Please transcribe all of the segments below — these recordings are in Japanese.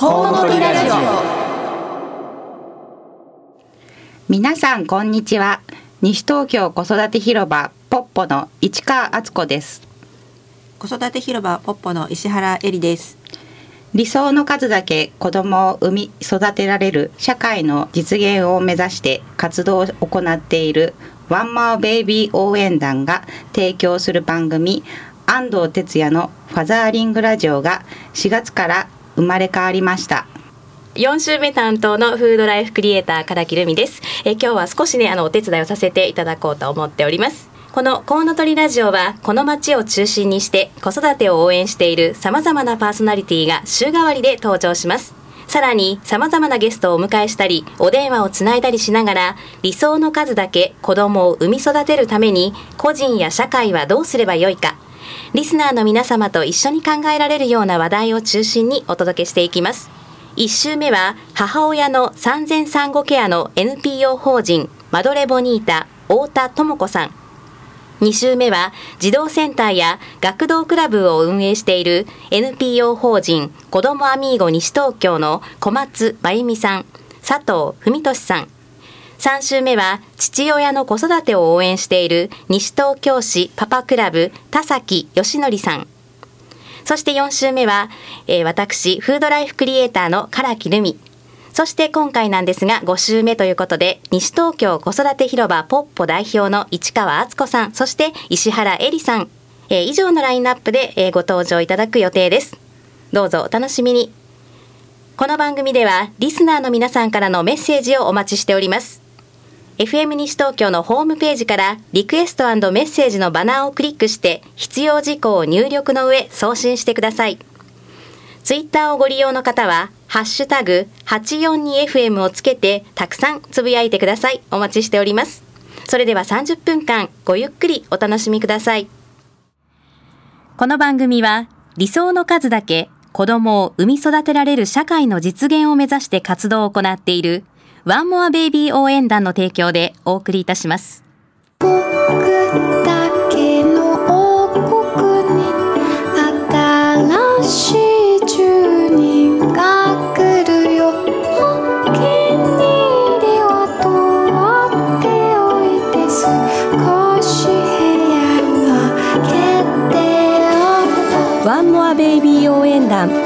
コウノトリラジオ。皆さんこんにちは。西東京子育て広場ポッポの市川敦子です。子育て広場ポッポの石原恵里です。理想の数だけ子供を産み育てられる社会の実現を目指して活動を行っているワンマーベイビー応援団が提供する番組安藤哲也のファザーリングラジオが4月から生まれ変わりました。4週目担当のフードライフクリエイター唐木留美です。え今日は少しねあのお手伝いをさせていただこうと思っております。このコウノトリラジオはこの街を中心にして子育てを応援している様々なパーソナリティが週替わりで登場します。さらに様々なゲストをお迎えしたりお電話をつないだりしながら理想の数だけ子供を産み育てるために個人や社会はどうすればよいか。リスナーの皆様と一緒に考えられるような話題を中心にお届けしていきます。1週目は母親の産前産後ケアの NPO 法人マドレボニータ太田智子さん。2週目は児童センターや学童クラブを運営している NPO 法人子どもアミーゴ西東京の小松真由美さん佐藤文俊さん。3週目は父親の子育てを応援している西東京市パパクラブ田崎義則さん。そして4週目は、えー、私フードライフクリエイターの唐木留美。そして今回なんですが5週目ということで西東京子育て広場ポッポ代表の市川敦子さん。そして石原恵里さん、えー、以上のラインナップで、えー、ご登場いただく予定です。どうぞお楽しみに。この番組ではリスナーの皆さんからのメッセージをお待ちしております。FM 西東京のホームページからリクエストメッセージのバナーをクリックして必要事項を入力の上送信してくださいツイッターをご利用の方はハッシュタグ 842FM をつけてたくさんつぶやいてください。お待ちしております。それでは30分間ごゆっくりお楽しみください。この番組は理想の数だけ子供を産み育てられる社会の実現を目指して活動を行っているワンモアベイビー応援団の提供でお送りいたします。フ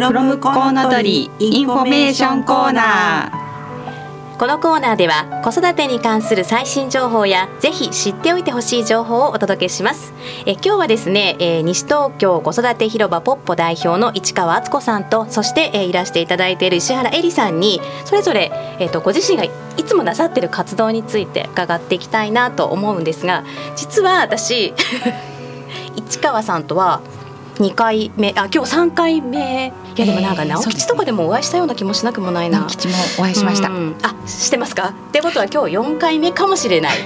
ロムコウノトリインフォメーションコーナーこのコーナーでは子育てに関する最新情報やぜひ知っておいてほしい情報をお届けします。え今日はですね、えー、西東京子育て広場ポッポ代表の市川敦子さんとそして、えー、いらしていただいている石原恵里さんにそれぞれ、えーと、ご自身がいつもなさっている活動について伺っていきたいなと思うんですが実は私 市川さんとは2回目あ今日3回目。いやでもなんか直吉とかでもお会いしたような気もしなくもないな、直吉もお会いしました、あしてますか？ってことは今日4回目かもしれない。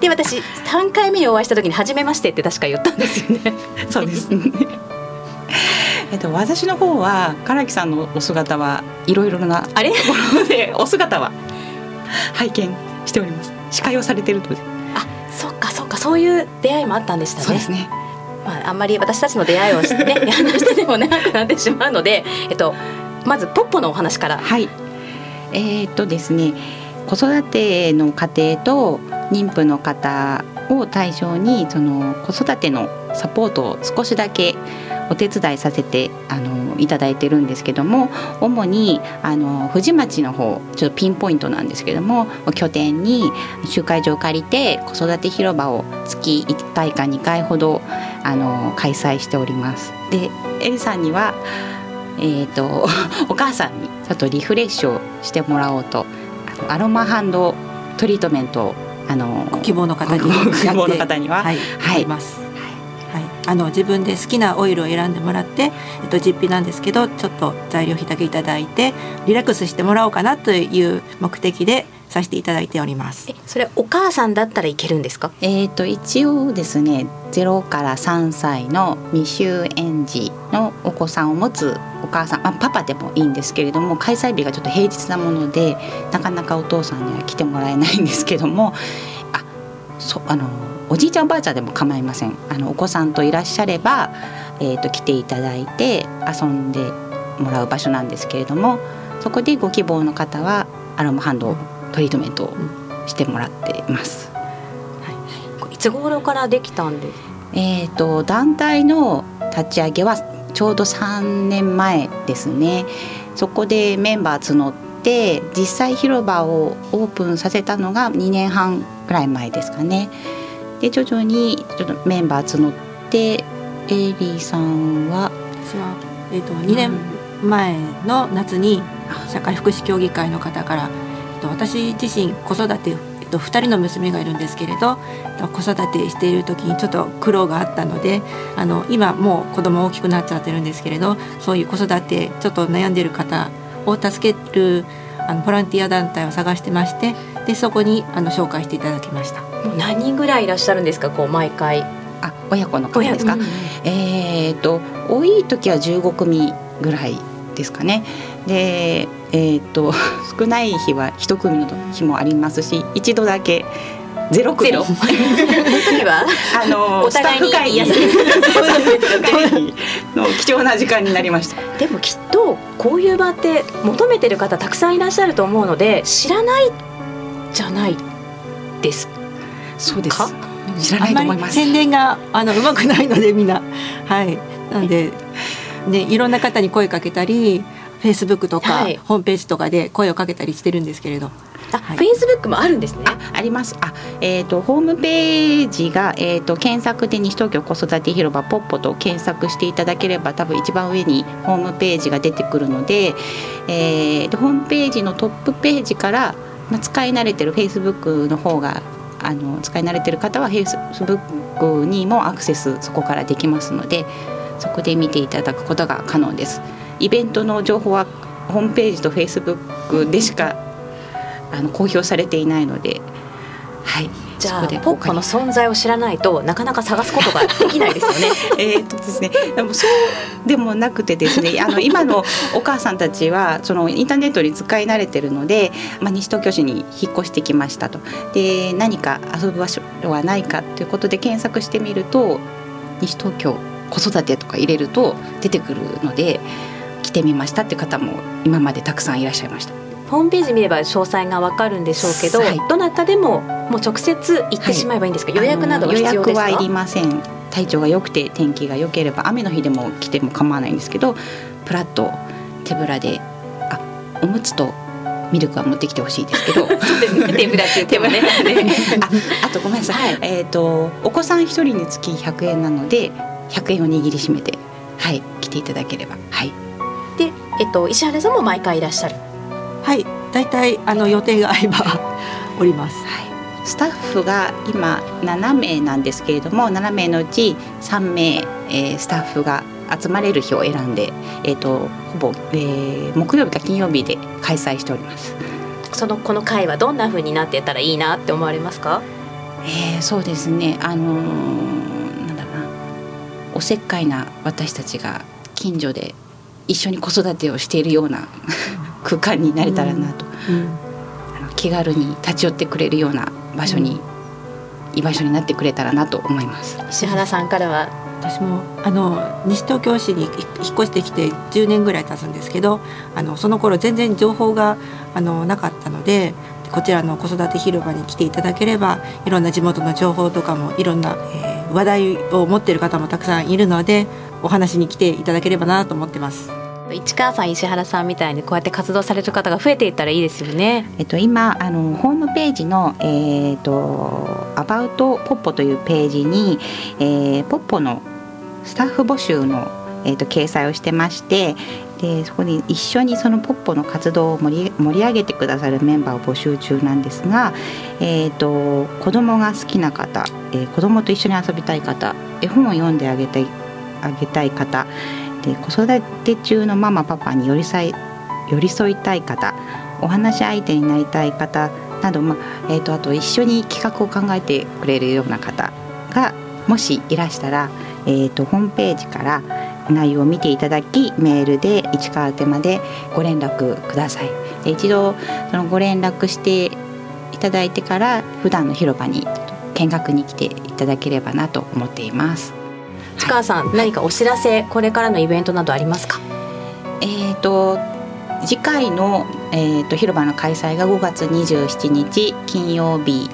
で私3回目にお会いした時に初めましてって確か言ったんですよね。そうですね。えっと、私の方は唐木さんのお姿はいろいろなあれ？でお姿は拝見しております。司会をされてるとあそっかそっか。そういう出会いもあったんでしたね。そうですねまあ、あんまり私たちの出会いをね 話してでも長くなってしまうので、えっと、まずポッポのお話から。はいえー、っとですね子育ての家庭と妊婦の方を対象にその子育てのサポートを少しだけお手伝いさせてあのいただいてるんですけども主にあの富士町の方ちょっとピンポイントなんですけども拠点に集会場を借りて子育て広場を月1回か2回ほどあの開催しております。でエリさんにはえーと、お母さんにちょっとリフレッシュをしてもらおうとアロマハンドトリートメントをあの希望の方に希望の方には、はい、はい、ますはい、あの自分で好きなオイルを選んでもらって、えっと、実費なんですけどちょっと材料費だけいただいてリラックスしてもらおうかなという目的でさせていただいております。それお母さんだったらいけるんですか？えっ、と一応ですね0から3歳の未就園児のお子さんを持つお母さん、まあ、パパでもいいんですけれども開催日がちょっと平日なものでなかなかお父さんには来てもらえないんですけどもあそあのおじいちゃんおばあちゃんでも構いません。あのお子さんといらっしゃれば、えーと、来ていただいて遊んでもらう場所なんですけれどもそこでご希望の方はアロマハンドトリートメントをしてもらっています。はい、いつ頃からできたんですえーと、団体の立ち上げはちょうど3年前ですね。そこでメンバー募って実際広場をオープンさせたのが2年半ぐらい前ですかねで徐々にちょっとメンバー募ってエリーさんは私は、えーと、2年前の夏に社会福祉協議会の方から、えーと、私自身子育てと2人の娘がいるんですけれど子育てしている時にちょっと苦労があったのであの今もう子供大きくなっちゃってるんですけれどそういう子育てちょっと悩んでる方を助けるあのボランティア団体を探してましてでそこにあの紹介していただきました。何人ぐらいいらっしゃるんですか？こう毎回。あ親子の方ですか、うん、えっ、と多い時は15組ぐらいですかね。でえっ、ー、と少ない日は一組の日もありますし一度だけ。ゼロ組。ゼロ。は？あのお互いに。癒されの貴重な時間になりました。でもきっとこういう場って求めてる方たくさんいらっしゃると思うので知らないじゃないですそうです。知らないと思います。宣伝があのうまくないのでみんなはいなんでねいろんな方に声かけたり。フェイスブックとか、はい、ホームページとかで声をかけたりしてるんですけれど。あ、フェイスブックもあるんですね。あ、あります。あ、えっ、ー、とホームページがえっ、ー、と検索で西東京子育て広場ポッポと検索していただければ多分一番上にホームページが出てくるので、えー、ホームページのトップページからまあ使い慣れてるフェイスブックの方があの使い慣れてる方は Facebook にもアクセスそこからできますので、そこで見ていただくことが可能です。イベントの情報はホームページと Facebook でしかあの公表されていないので、はい、じゃあポッポの存在を知らないとなかなか探すことができないですよね。えっとですねでもそうでもなくてですね あの今のお母さんたちはそのインターネットに使い慣れてるので、まあ、西東京市に引っ越してきましたとで何か遊ぶ場所はないかということで検索してみると西東京子育てとか入れると出てくるので。来てみましたって方も今までたくさんいらっしゃいました。ホームページ見れば詳細がわかるんでしょうけど、はい、どなたでももう直接行ってしまえばいいんですか、はい、予約などは必要ですか？予約はいりません。体調が良くて天気が良ければ雨の日でも来ても構わないんですけどプラッと手ぶらであおむつとミルクは持ってきてほしいですけど。ね。手ぶらって言っね。ああとごめんなさい、はい、えっ、ー、とお子さん一人につき100円なので100円を握りしめてはい来ていただければ。はい。で、えっと、石原さんも毎回いらっしゃるはい大体あの予定が合えば おります、はい、スタッフが今7名なんですけれども7名のうち3名、えー、スタッフが集まれる日を選んで、えーと、ほぼ、えー、木曜日か金曜日で開催しております。そのこの会はどんな風になってたらいいなって思われますか？えー、そうですね。あのー、なんだろうな。おせっかいな私たちが近所で一緒に子育てをしているような空間になれたらなと、うんうん、あの気軽に立ち寄ってくれるような場所に、居場所になってくれたらなと思います。石原さんからは私もあの西東京市に引っ越してきて10年ぐらい経つんですけどあのその頃全然情報があのなかったのでこちらの子育て広場に来ていただければいろんな地元の情報とかもいろんな、えー、話題を持っている方もたくさんいるのでお話に来ていただければなと思ってます。市川さん石原さんみたいにこうやって活動される方が増えていったらいいですよね。えっと今あのホームページのえっ、ー、とアバウトポッポというページに、えー、ポッポのスタッフ募集のえーと、掲載をしてましてでそこに一緒にそのポッポの活動を盛り盛り上げてくださるメンバーを募集中なんですが、えーと、子供が好きな方、えー、子供と一緒に遊びたい方絵本を読んであげたいあげたい方で子育て中のママパパに寄り添い寄り添いたい方お話し相手になりたい方など、まえーと、あと一緒に企画を考えてくれるような方がもしいらしたら、えーと、ホームページから内容を見ていただきメールで市川宛までご連絡ください。一度そのご連絡していただいてから普段の広場に見学に来ていただければなと思っています。市川さん、何かお知らせこれからのイベントなどありますか？えっ、と次回の、えー、と広場の開催が5月27日金曜日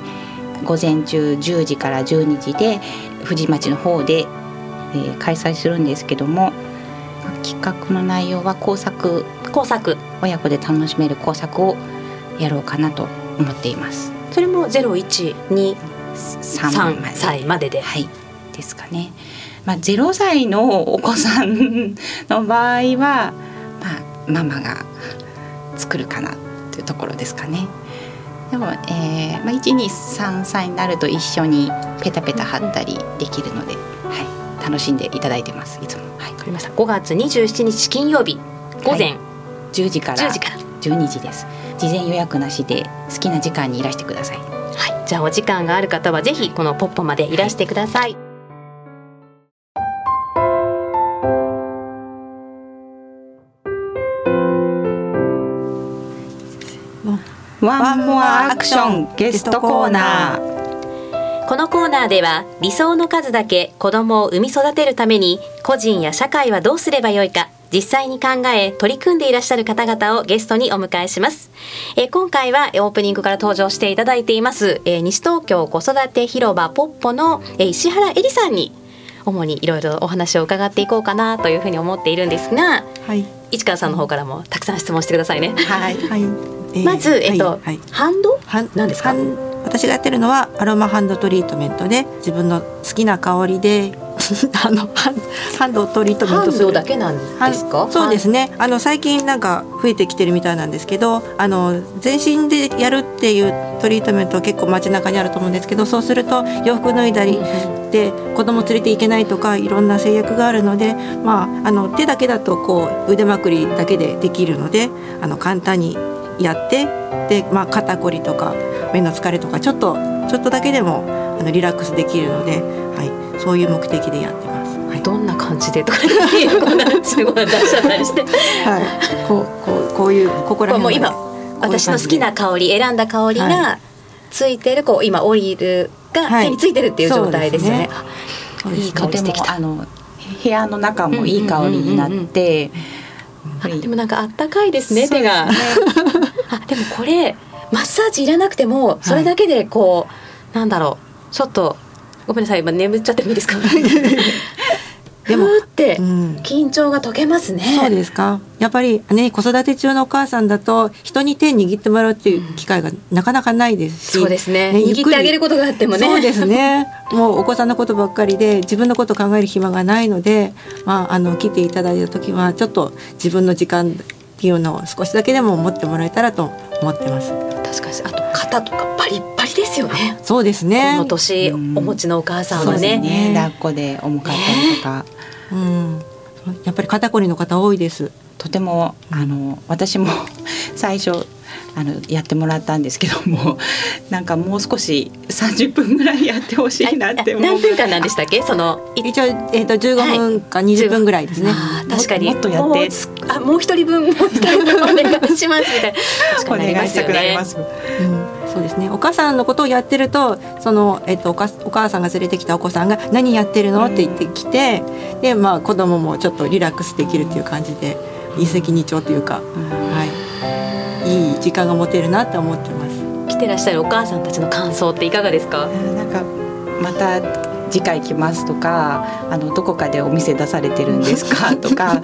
午前中10時から12時で富士町の方で、えー開催するんですけども企画の内容は工作工作。親子で楽しめる工作をやろうかなと思っています。それもゼロ一二3三まで歳までで。はい。ですかね。まあ0歳のお子さんの場合はまあママが作るかなというところですかね。でも、えーまあ、123歳になると一緒にペタペタ貼ったりできるので、はい、楽しんでいただいてます。いつも、はい、わかりました。5月27日金曜日午前10時から。10時から。12時です。事前予約なしで好きな時間にいらしてください。はい、じゃあお時間がある方はぜひこのポッポまでいらしてください。ワンモアアクションゲストコーナー。このコーナーでは理想の数だけ子供を産み育てるために個人や社会はどうすればよいか実際に考え取り組んでいらっしゃる方々をゲストにお迎えします、えー今回はえーオープニングから登場していただいています、えー西東京子育て広場ポッポの、えー石原恵里さんに主にいろいろお話を伺っていこうかなというふうに思っているんですがはい。市川さんの方からもたくさん質問してくださいね。はい。はい、えーまず、えっと、はい。はいハンド？はん何ですか？私がやってるのはアロマハンドトリートメントで自分の好きな香りで あのハンドトリートメントする。ドだけなんですか？はいそうですね。あの最近なんか増えてきてるみたいなんですけどあの全身でやるっていうトリートメント結構街中にあると思うんですけどそうすると洋服脱いだりで子供連れていけないとかいろんな制約があるので、まあ、あの手だけだとこう腕まくりだけでできるのであの簡単にやってで、まあ、肩こりとか目の疲れとかちょっとちょっとだけでもあのリラックスできるので、はい、そういう目的でやってます。はい。どんな感じでとか こんなすごい出しちゃったりして。はい、こうこうこういうここら辺もう今までこういう私の好きな香り選んだ香りはがついてるこう今オイルがはい。手についてるっていう状態ですよね。そうですね。いい香りしてきた。とてもあの部屋の中もいい香りになって、でもなんかあったかいですね。手が。あでもこれマッサージいらなくてもそれだけでこう、なんだろうちょっとごめんなさい今眠っちゃってもいいですか？でもってうん。緊張が解けますね。そうですか？やっぱりね子育て中のお母さんだと人に手握ってもらうっていう機会がなかなかないですし、そうですね。ゆっくり握ってあげることがあってもね。そうですね。もうお子さんのことばっかりで自分のこと考える暇がないので、まあ、あの来ていただいた時はちょっと自分の時間っていうのを少しだけでも持ってもらえたらと思ってます。確かに。あと肩とかパリッパリですよね。そうですこねの年おうん。持ちのお母さんそうですはね。ね。抱っこで重かったりとか、うん。やっぱり肩こりの方多いです。とてもあの私も最初あのやってもらったんですけども なんかもう少し30分ぐらいやってほしいなって思う。何分間なんでしたっけ？そのい一応、えー、と15分か20分ぐらいですね、あー確かにもっとやって。もうあもう一人分もう一人分お願いしますみたいな。確かお願いしたくなります。うん、そうですね。お母さんのことをやってると、そのえっとお母さんが連れてきたお子さんが何やってるの？って言ってきて、でまあ子供もちょっとリラックスできるっていう感じで一石二鳥というか、はい、いい時間が持てるなって思ってます。来てらっしゃるお母さんたちの感想っていかがですか？なんかまた次回来ますとかあのどこかでお店出されてるんですか？とか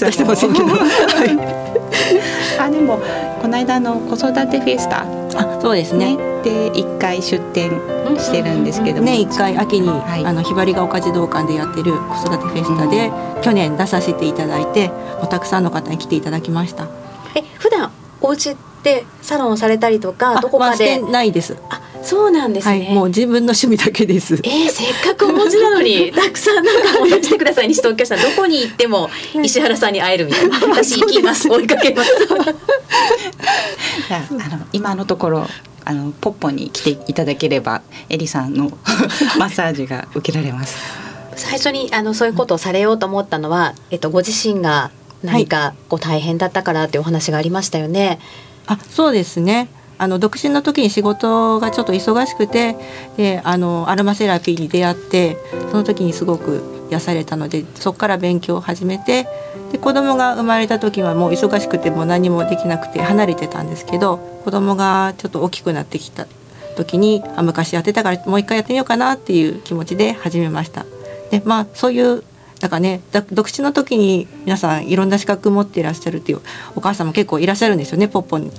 出してませんけど、はい、あでもこの間の子育てフェスタ。あそうですね。ね。で一回出店してるんですけども、ね一回秋に、はい。あのひばりが丘児童館でやってる子育てフェスタで、去年出させていただいて、たくさんの方に来ていただきました。え普段お家でサロンされたりとかどこまあしてないです。あそうなんですね、はい、もう自分の趣味だけです。えー、せっかくお持ちなのに。たくさんなんかお話してください西東京さんどこに行っても石原さんに会えるみたいな。私行きます。追いかけます。あの今のところあのポッポに来ていただければエリさんの マッサージが受けられます。最初にあのそういうことをされようと思ったのは、えっと、ご自身が何かこう大変だったからってお話がありましたよね。あ、そうですね。あの独身の時に仕事がちょっと忙しくてであのアロマセラピーに出会ってその時にすごく癒されたのでそこから勉強を始めてで子供が生まれた時はもう忙しくても何もできなくて離れてたんですけど子供がちょっと大きくなってきた時にあ昔やってたからもう一回やってみようかなっていう気持ちで始めました。でまあそういうだからね独身の時に皆さんいろんな資格持っていらっしゃるっていうお母さんも結構いらっしゃるんですよねポッポに。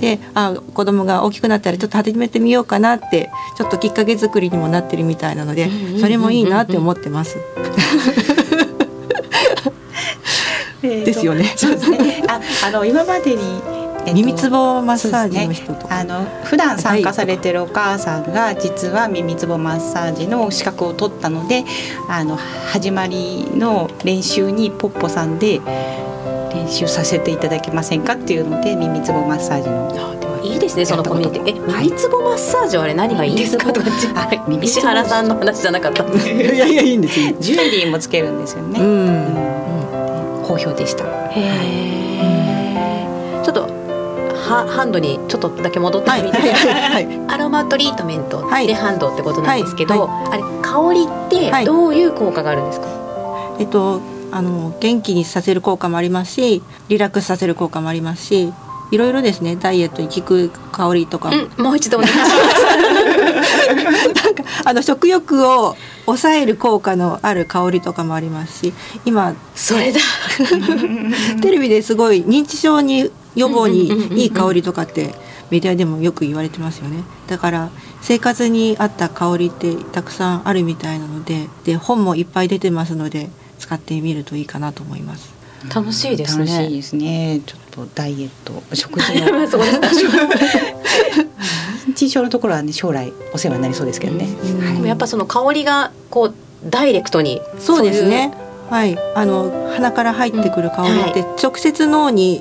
であ子供が大きくなったらちょっと始めてみようかなってちょっときっかけ作りにもなってるみたいなのでそれもいいなって思ってます。ですよね。そうですね。あ、あの今までにえっと、耳つぼマッサージの人とか、ね、あの普段参加されてるお母さんが実は耳つぼマッサージの資格を取ったのであの始まりの練習にポッポさんで練習させていただけませんかっていうので耳つぼマッサージの。いいですねそのコミュニティ。え、耳つぼマッサージはあれ何がいいんですかとか。石原さんの話じゃなかった。いやいやいいんですよ。ジュエリーもつけるんですよね。うん。うん、好評でした。へえ。ハンドにちょっとだけ戻ってみて、はい、アロマトリートメントでハンドってことなんですけど、あれ香りってどういう効果があるんですか、えっとあの元気にさせる効果もありますしリラックスさせる効果もありますしいろいろですねダイエットに効く香りとか、うん、もう一度お願いします。なんかあの食欲を抑える効果のある香りとかもありますし今それだ。テレビですごい認知症に予防にいい香りとかってメディアでもよく言われてますよね。だから生活に合った香りってたくさんあるみたいなのでで本もいっぱい出てますので使ってみるといいかなと思います。楽しいですね。楽しいですね。ちょっとダイエット食事の。認知症のところはね将来お世話になりそうですけどね、はい、やっぱその香りがこうダイレクトに。そうですねはい、あの鼻から入ってくる香りって直接脳に、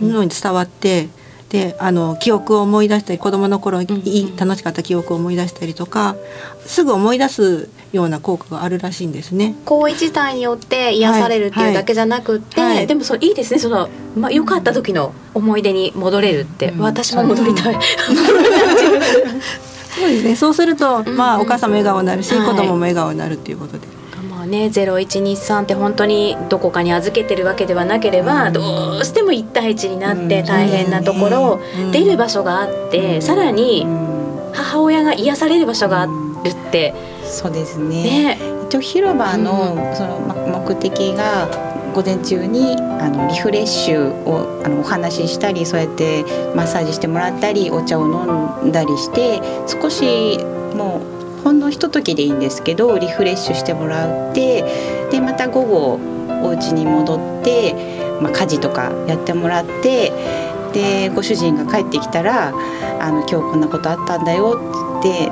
脳に伝わってであの記憶を思い出したり子供の頃に楽しかった記憶を思い出したりとかすぐ思い出すような効果があるらしいんですね。行為自体によって癒されるっていうだけじゃなくて、はい。はい、でもそいいですね。そのまあ良かった時の思い出に戻れるって、うん、私も戻りたい。そうですね。そうすると、まあ、お母さんも笑顔になるし、子供も笑顔になるということで。ね0123って本当にどこかに預けてるわけではなければ、どうしても1対1になって大変なところを出る場所があって、さらに母親が癒される場所があるって、そうですね。ね。一応広場のその目的が午前中にあのリフレッシュをあのお話ししたりそうやってマッサージしてもらったりお茶を飲んだりして少しもうほんのひとときでいいんですけどリフレッシュしてもらってでまた午後お家に戻って、まあ、家事とかやってもらってでご主人が帰ってきたら「あの今日こんなことあったんだよ」って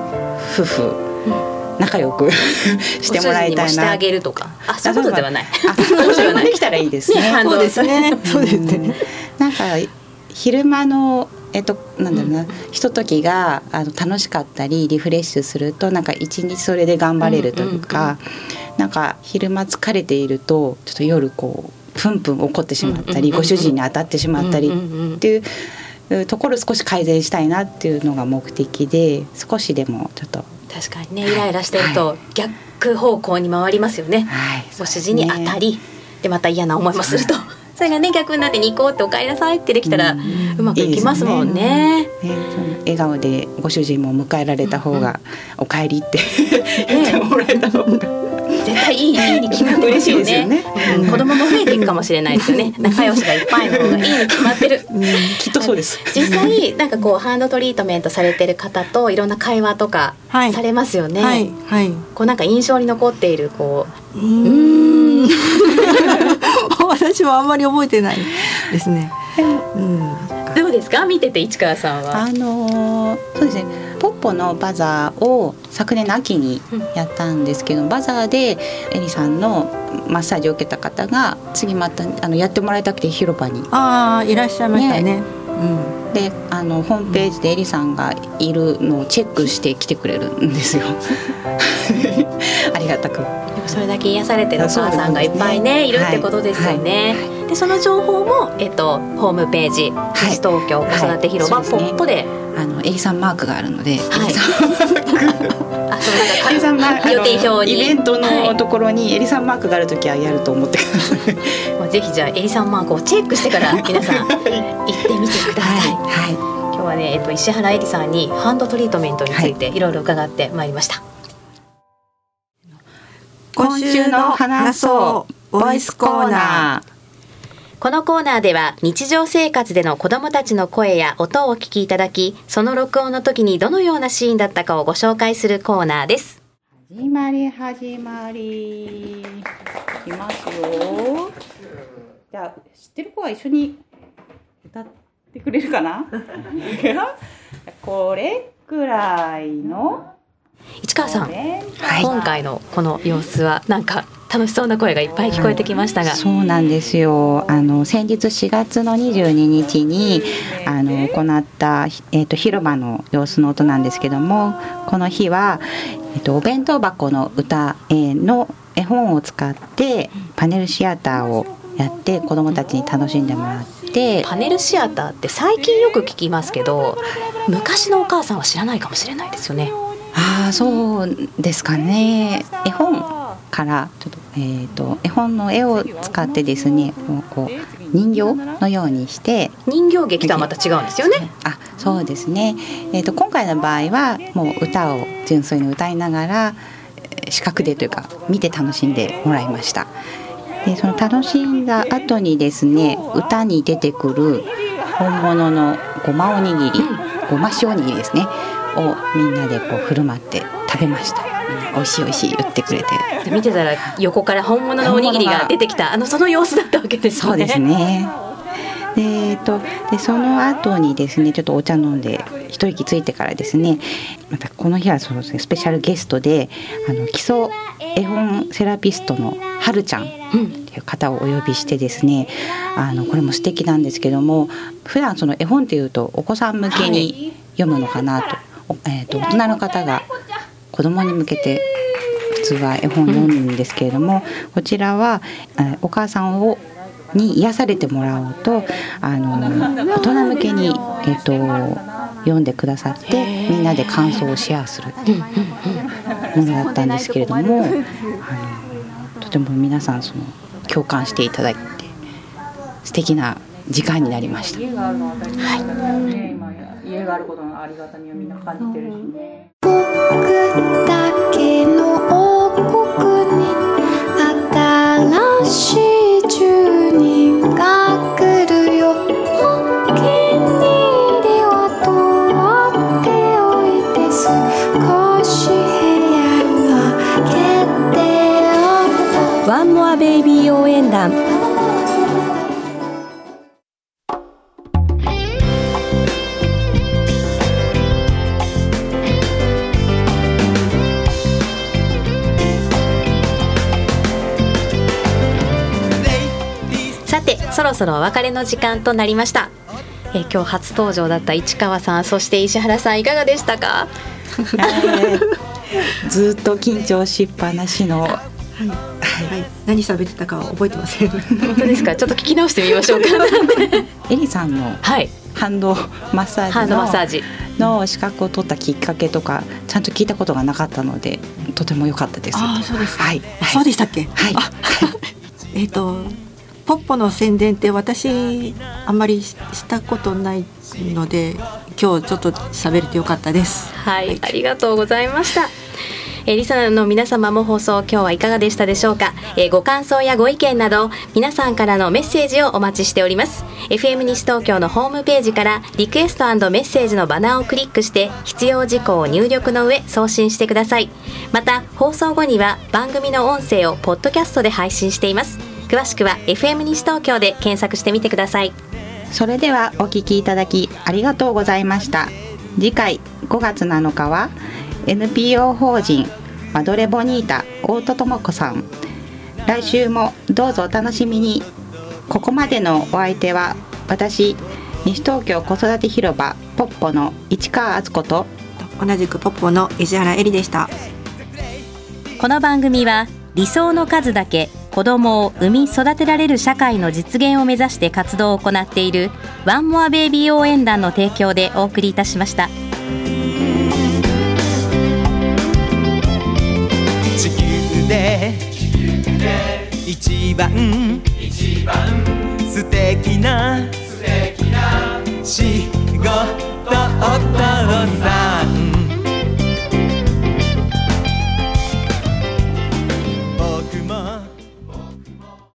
夫婦、仲良くしてもらいたいな。してあげるとか。あ、そういうことではない。あ、そういうことできたらいいですね。そうですね。そうですね。なんか昼間のえっと、なんだろうな、うん、ひとときがあの楽しかったりリフレッシュするとなんか一日それで頑張れるというか、うなんか昼間疲れているとちょっと夜こうプンプン怒ってしまったり、ご主人に当たってしまったりっていうところを少し改善したいなっていうのが目的で少しでもちょっと。確かにねイライラしてると逆方向に回りますよね。はい、ご主人に当たりでまた嫌な思いもすると。それがね逆になってニコってお帰りなさいってできたらうまくいきますもんね。いいねね笑顔でご主人も迎えられた方が、お帰りって言ってもらえた方が。絶対いいいいに決まってますよね。ねうん、子供も増えていくかもしれないですよね。仲良しがいっぱいの方がいいに決まってる。うん、きっとそうです。実際なんかこうハンドトリートメントされてる方といろんな会話とかされますよね。はい。はい。こうなんか印象に残っているこう。うん。私もあんまり覚えてないですね。うん、どうですか？見てて市川さんは。あのー、そうですねポッポのバザーを昨年の秋にやったんですけど、うん、バザーでエリさんのマッサージを受けた方が次またあのやってもらいたくて広場にああいらっしゃいましたね。ねうん、であのホームページでエリさんがいるのをチェックして来てくれるんですよ。ありがたく。それだけ癒されてるお母さんがいっぱいね、ね、い。るってことですよね。はい。はい、でその情報もえっとホームページ、西東京子育て広場、ポッポで、あのエリさんマークがあるので、はい、エリさんマーク。予定表に。イベントのところにエリさんマークがある時はやると思ってください。ぜひじゃあエリさんマークをチェックしてから皆さん 行ってみてください。はい、今日はねえっと石原エリさんにハンドトリートメントについてい。ろいろ伺ってまいりました。今週の話そうボイスコーナー。このコーナーでは日常生活での子どもたちの声や音をお聞きいただきその録音の時にどのようなシーンだったかをご紹介するコーナーです。始まり始まり。いきますよ。じゃあ知ってる子は一緒に歌ってくれるかな？これくらいの市川さん、はい、今回のこの様子はなんか楽しそうな声がいっぱい聞こえてきましたが、はい、そうなんですよ。あの先日4月の22日にあの行った、えーと、広場の様子の音なんですけどもこの日は、えーと、お弁当箱の歌、えー、の絵本を使ってパネルシアターをやって子どもたちに楽しんでもらってパネルシアターって最近よく聞きますけど昔のお母さんは知らないかもしれないですよね。ああそうですかね絵本からちょっと,、えーと、絵本の絵を使ってですねこう人形のようにして人形劇とはまた違うんですよね。あそうですね、えーと、今回の場合はもう歌を純粋に歌いながら視覚でというか見て楽しんでもらいました。でその楽しんだ後にですね歌に出てくる本物のごまおにぎり、ごま塩おにぎりですねをみんなでこう振る舞って食べました。美味しい美味しい言ってくれて。見てたら横から本物のおにぎりが出てきたあのその様子だったわけですね。そうですねでえっと、でその後にですねちょっとお茶飲んで一息ついてからですねまたこの日はそのスペシャルゲストであの基礎絵本セラピストのはるちゃんっていう方をお呼びしてですね、あのこれも素敵なんですけども普段その絵本っていうとお子さん向けに読むのかなと,、えーと大人の方が子供に向けて普通は絵本を読むんですけれども、こちらはお母さんをに癒されてもらおうとあの大人向けに、えーと、読んでくださってみんなで感想をシェアするっていうものだったんですけれどもあのとても皆さんその共感していただいて素敵な時間になりました。はい家があることのありがたみをみんな感じてるしね。僕だけの王国に新しいビー応援団そろそろお別れの時間となりました、えー、今日初登場だった市川さんそして石原さんいかがでしたか、え ー、ずっと緊張しっぱなしのはい、はい、何喋ってたか覚えてません。本当ですか？ちょっと聞き直してみましょうか。エリさんのハンドマッサージハンドマッサージの資格を取ったきっかけとかちゃんと聞いたことがなかったのでとても良かったです。あ、そうです。はい。そうでしたっけ？はい。えっとポッポの宣伝って私あんまりしたことないので今日ちょっと喋れてよかったです。はい、はい、ありがとうございました。えー、リサナーの皆様も放送今日はいかがでしたでしょうか、えー、ご感想やご意見など皆さんからのメッセージをお待ちしております。FM 西東京のホームページからリクエストメッセージのバナーをクリックして必要事項を入力の上送信してください。また放送後には番組の音声をポッドキャストで配信しています。詳しくは FM 西東京で検索してみてください。それではお聞きいただきありがとうございました。次回5月7日は NPO 法人マドレボニータ大戸智子さん。来週もどうぞお楽しみに。ここまでのお相手は私西東京子育て広場ポッポの市川敦子と同じくポッポの石原恵里でした。この番組は理想の数だけ子供を産み育てられる社会の実現を目指して活動を行っているワンモアベイビー応援団の提供でお送りいたしました。で一番んすてきな素敵な仕事お父さん